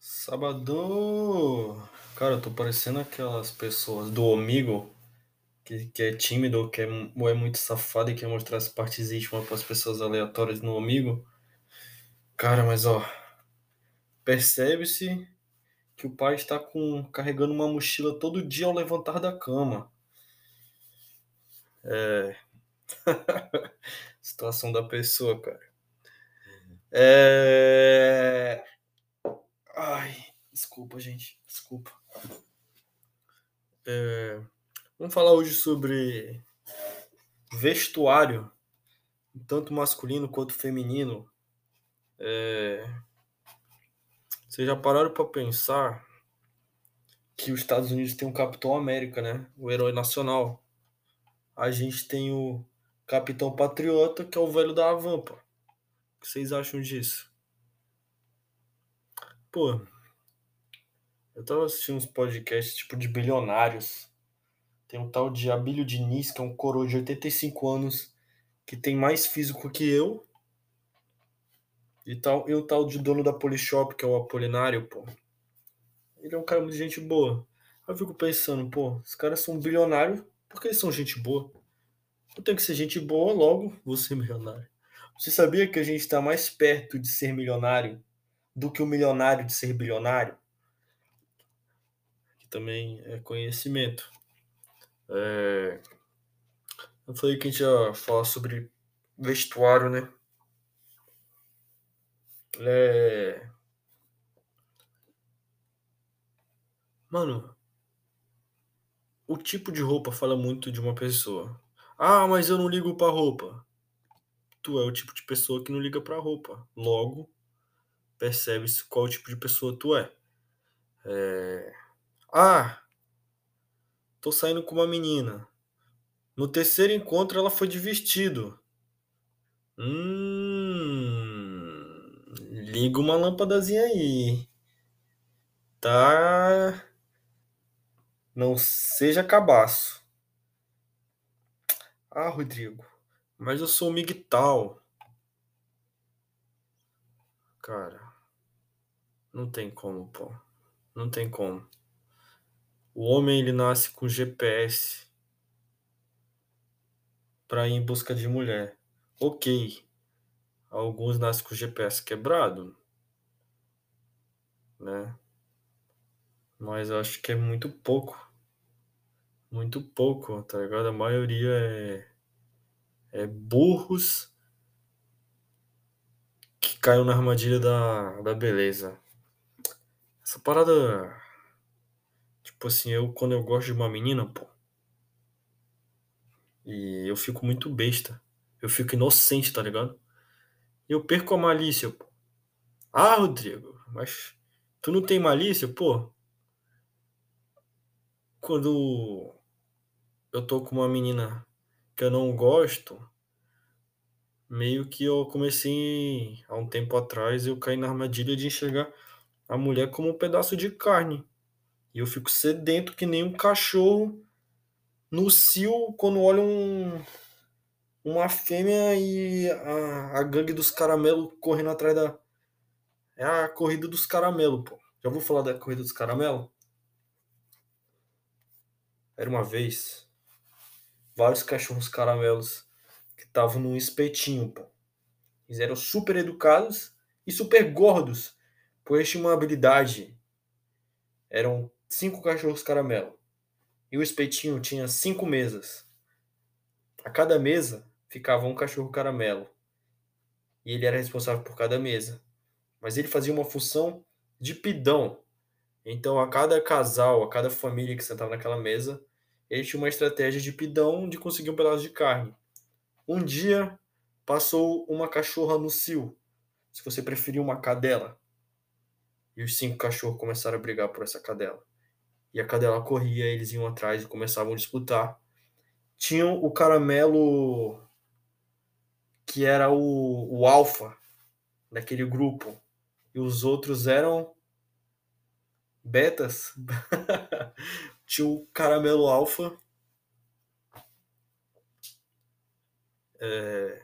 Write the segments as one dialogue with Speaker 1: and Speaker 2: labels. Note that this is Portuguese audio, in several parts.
Speaker 1: Sabadão! Cara, eu tô parecendo aquelas pessoas do Omigo que, que é tímido que é, ou é muito safado e quer mostrar as partes íntimas pras pessoas aleatórias no Omigo. Cara, mas ó, percebe-se que o pai está com, carregando uma mochila todo dia ao levantar da cama. É. Situação da pessoa, cara. É. Ai, desculpa, gente. Desculpa. É, Vamos falar hoje sobre vestuário, tanto masculino quanto feminino. É, Vocês já pararam para pensar que os Estados Unidos tem o Capitão América, né? O herói nacional. A gente tem o Capitão Patriota, que é o velho da Avampa. O que vocês acham disso? Pô, eu tava assistindo uns podcasts tipo de bilionários. Tem um tal de Abílio Diniz, que é um coroa de 85 anos, que tem mais físico que eu. E, tal, e o tal de dono da Polishop, que é o Apolinário, pô. Ele é um cara muito gente boa. Eu fico pensando, pô, os caras são bilionários, por que eles são gente boa? Eu tenho que ser gente boa, logo vou ser milionário. Você sabia que a gente está mais perto de ser milionário do que o milionário de ser bilionário? Que também é conhecimento. É... Eu falei que a gente ia falar sobre vestuário, né? É... Mano, o tipo de roupa fala muito de uma pessoa. Ah, mas eu não ligo pra roupa. Tu é o tipo de pessoa que não liga pra roupa. Logo, percebe-se qual tipo de pessoa tu é. é. Ah, tô saindo com uma menina. No terceiro encontro ela foi de vestido. Hum, liga uma lâmpadazinha aí. Tá. Não seja cabaço. Ah, Rodrigo, mas eu sou migtal. Cara, não tem como, pô. Não tem como. O homem ele nasce com GPS para ir em busca de mulher. Ok. Alguns nascem com GPS quebrado, né? Mas eu acho que é muito pouco. Muito pouco, tá ligado? A maioria é, é burros que caiu na armadilha da, da beleza. Essa parada. Tipo assim, eu quando eu gosto de uma menina, pô. E eu fico muito besta. Eu fico inocente, tá ligado? E eu perco a malícia, pô. Ah, Rodrigo, mas tu não tem malícia, pô? Quando eu tô com uma menina que eu não gosto, meio que eu comecei há um tempo atrás, eu caí na armadilha de enxergar a mulher como um pedaço de carne. E eu fico sedento que nem um cachorro no cio quando olha um, uma fêmea e a, a gangue dos caramelos correndo atrás da. É a corrida dos caramelos, pô. Já vou falar da corrida dos caramelos? Era uma vez vários cachorros caramelos que estavam num espetinho, pô. Eles eram super educados e super gordos, tinham uma habilidade. Eram cinco cachorros caramelo. E o espetinho tinha cinco mesas. A cada mesa ficava um cachorro caramelo. E ele era responsável por cada mesa. Mas ele fazia uma função de pidão. Então, a cada casal, a cada família que sentava naquela mesa, ele tinha uma estratégia de pidão de conseguir um pedaço de carne. Um dia passou uma cachorra no cio, se você preferir uma cadela. E os cinco cachorros começaram a brigar por essa cadela. E a cadela corria, eles iam atrás e começavam a disputar. Tinham o caramelo que era o, o alfa daquele grupo. E os outros eram betas. Tinha o caramelo alfa. É...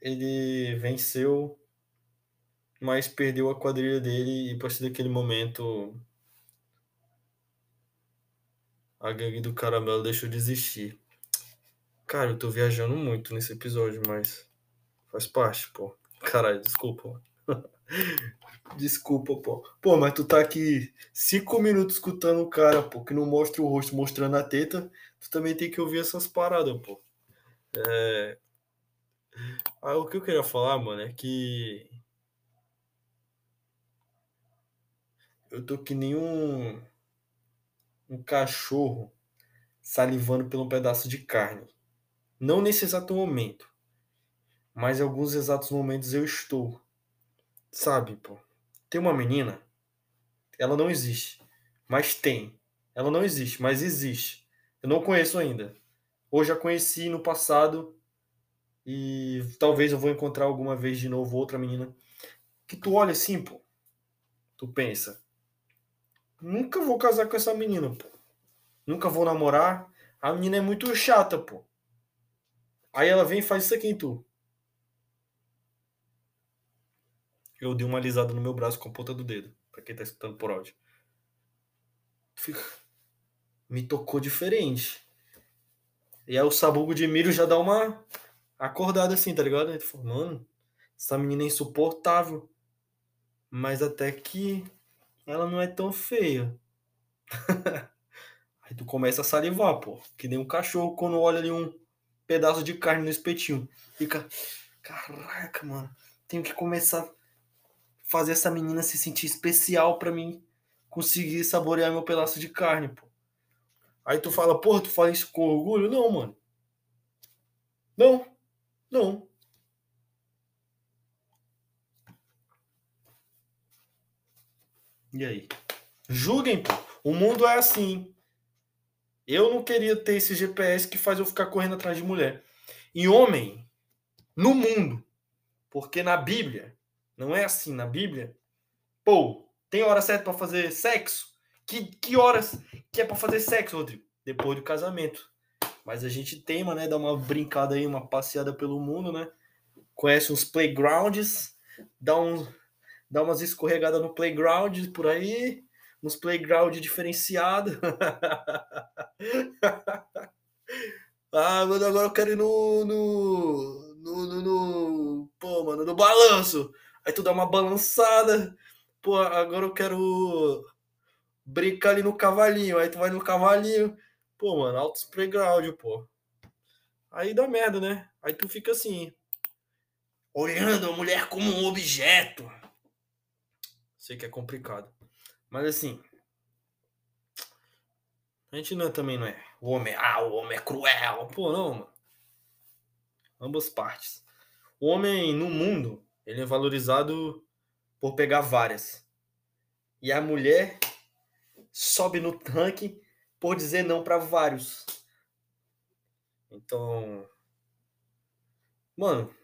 Speaker 1: Ele venceu mas perdeu a quadrilha dele e a partir daquele momento a gangue do caramelo deixou de existir. Cara, eu tô viajando muito nesse episódio, mas faz parte, pô. Caralho, desculpa. desculpa, pô. Pô, mas tu tá aqui cinco minutos escutando o cara, pô, que não mostra o rosto mostrando a teta. Tu também tem que ouvir essas paradas, pô. É... Ah, o que eu queria falar, mano, é que eu tô que nem um, um cachorro salivando por um pedaço de carne. Não nesse exato momento, mas em alguns exatos momentos eu estou. Sabe, pô? Tem uma menina, ela não existe, mas tem. Ela não existe, mas existe. Eu não conheço ainda. Ou já conheci no passado e talvez eu vou encontrar alguma vez de novo outra menina que tu olha assim, pô. Tu pensa, nunca vou casar com essa menina, pô. Nunca vou namorar. A menina é muito chata, pô. Aí ela vem e faz isso aqui em tu. Eu dei uma alisada no meu braço com a ponta do dedo, pra quem tá escutando por áudio. Fica... Me tocou diferente. E aí o sabugo de milho já dá uma acordada assim, tá ligado? Falou, mano, essa menina é insuportável. Mas até que ela não é tão feia. Aí tu começa a salivar, pô. Que nem um cachorro quando olha ali um pedaço de carne no espetinho. Fica, caraca, mano. Tenho que começar a fazer essa menina se sentir especial para mim conseguir saborear meu pedaço de carne, pô. Aí tu fala, porra, tu fala isso com orgulho? Não, mano. Não. Não. E aí? Julguem, pô. O mundo é assim. Eu não queria ter esse GPS que faz eu ficar correndo atrás de mulher. E homem, no mundo, porque na Bíblia, não é assim. Na Bíblia, pô, tem hora certa para fazer sexo? Que, que horas que é para fazer sexo, Rodrigo? Depois do casamento. Mas a gente tema, né? Dar uma brincada aí, uma passeada pelo mundo, né? Conhece uns playgrounds, dá um dá umas escorregadas no playground por aí, nos playground diferenciado. ah, mano, agora eu quero ir no no, no, no, no, Pô, mano, no balanço. Aí tu dá uma balançada. Pô, agora eu quero brincar ali no cavalinho. Aí tu vai no cavalinho. Pô, mano, altos playground, pô. Aí dá merda, né? Aí tu fica assim, olhando a mulher como um objeto. Sei que é complicado. Mas assim. A gente não, é, também não é. O homem, ah, o homem é cruel. Pô, não, mano. Ambas partes. O homem no mundo, ele é valorizado por pegar várias. E a mulher sobe no tanque por dizer não para vários. Então. Mano.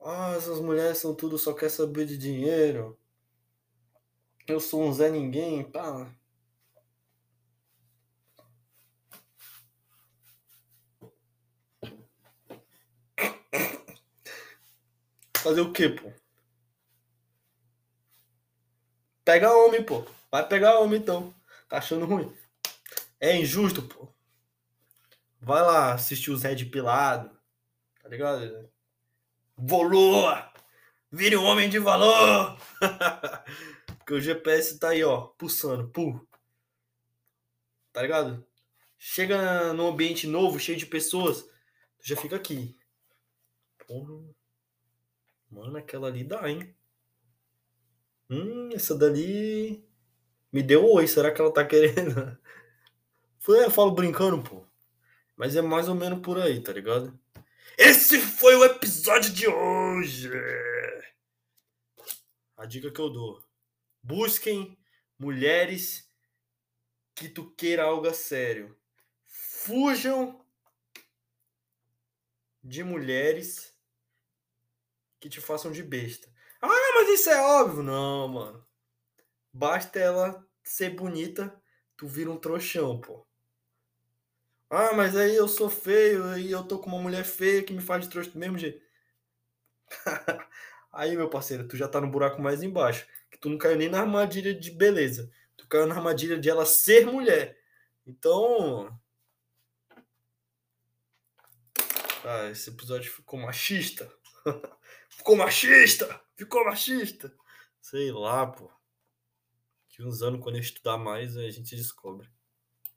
Speaker 1: Ah, essas mulheres são tudo, só quer saber de dinheiro eu sou um Zé Ninguém, pá. Fazer o quê, pô? Pega homem, pô. Vai pegar homem então. Tá achando ruim? É injusto, pô. Vai lá assistir os Red Pilado. Tá ligado? Volua! Vire um homem de valor! Porque o GPS tá aí, ó, pulsando, pu. Tá ligado? Chega num ambiente novo, cheio de pessoas, tu já fica aqui. Porra. Mano, aquela ali dá, hein? Hum, essa dali me deu oi, será que ela tá querendo? Eu falo brincando, pô. Mas é mais ou menos por aí, tá ligado? Esse foi o episódio de hoje. A dica que eu dou. Busquem mulheres que tu queira algo a sério. Fujam de mulheres que te façam de besta. Ah, mas isso é óbvio. Não, mano. Basta ela ser bonita, tu vira um trouxão, pô. Ah, mas aí eu sou feio e eu tô com uma mulher feia que me faz de trouxa do mesmo jeito. Aí, meu parceiro, tu já tá no buraco mais embaixo. Que tu não caiu nem na armadilha de beleza. Tu caiu na armadilha de ela ser mulher. Então. Ah, esse episódio ficou machista. ficou machista! Ficou machista! Sei lá, pô. Que uns anos, quando eu estudar mais, a gente descobre.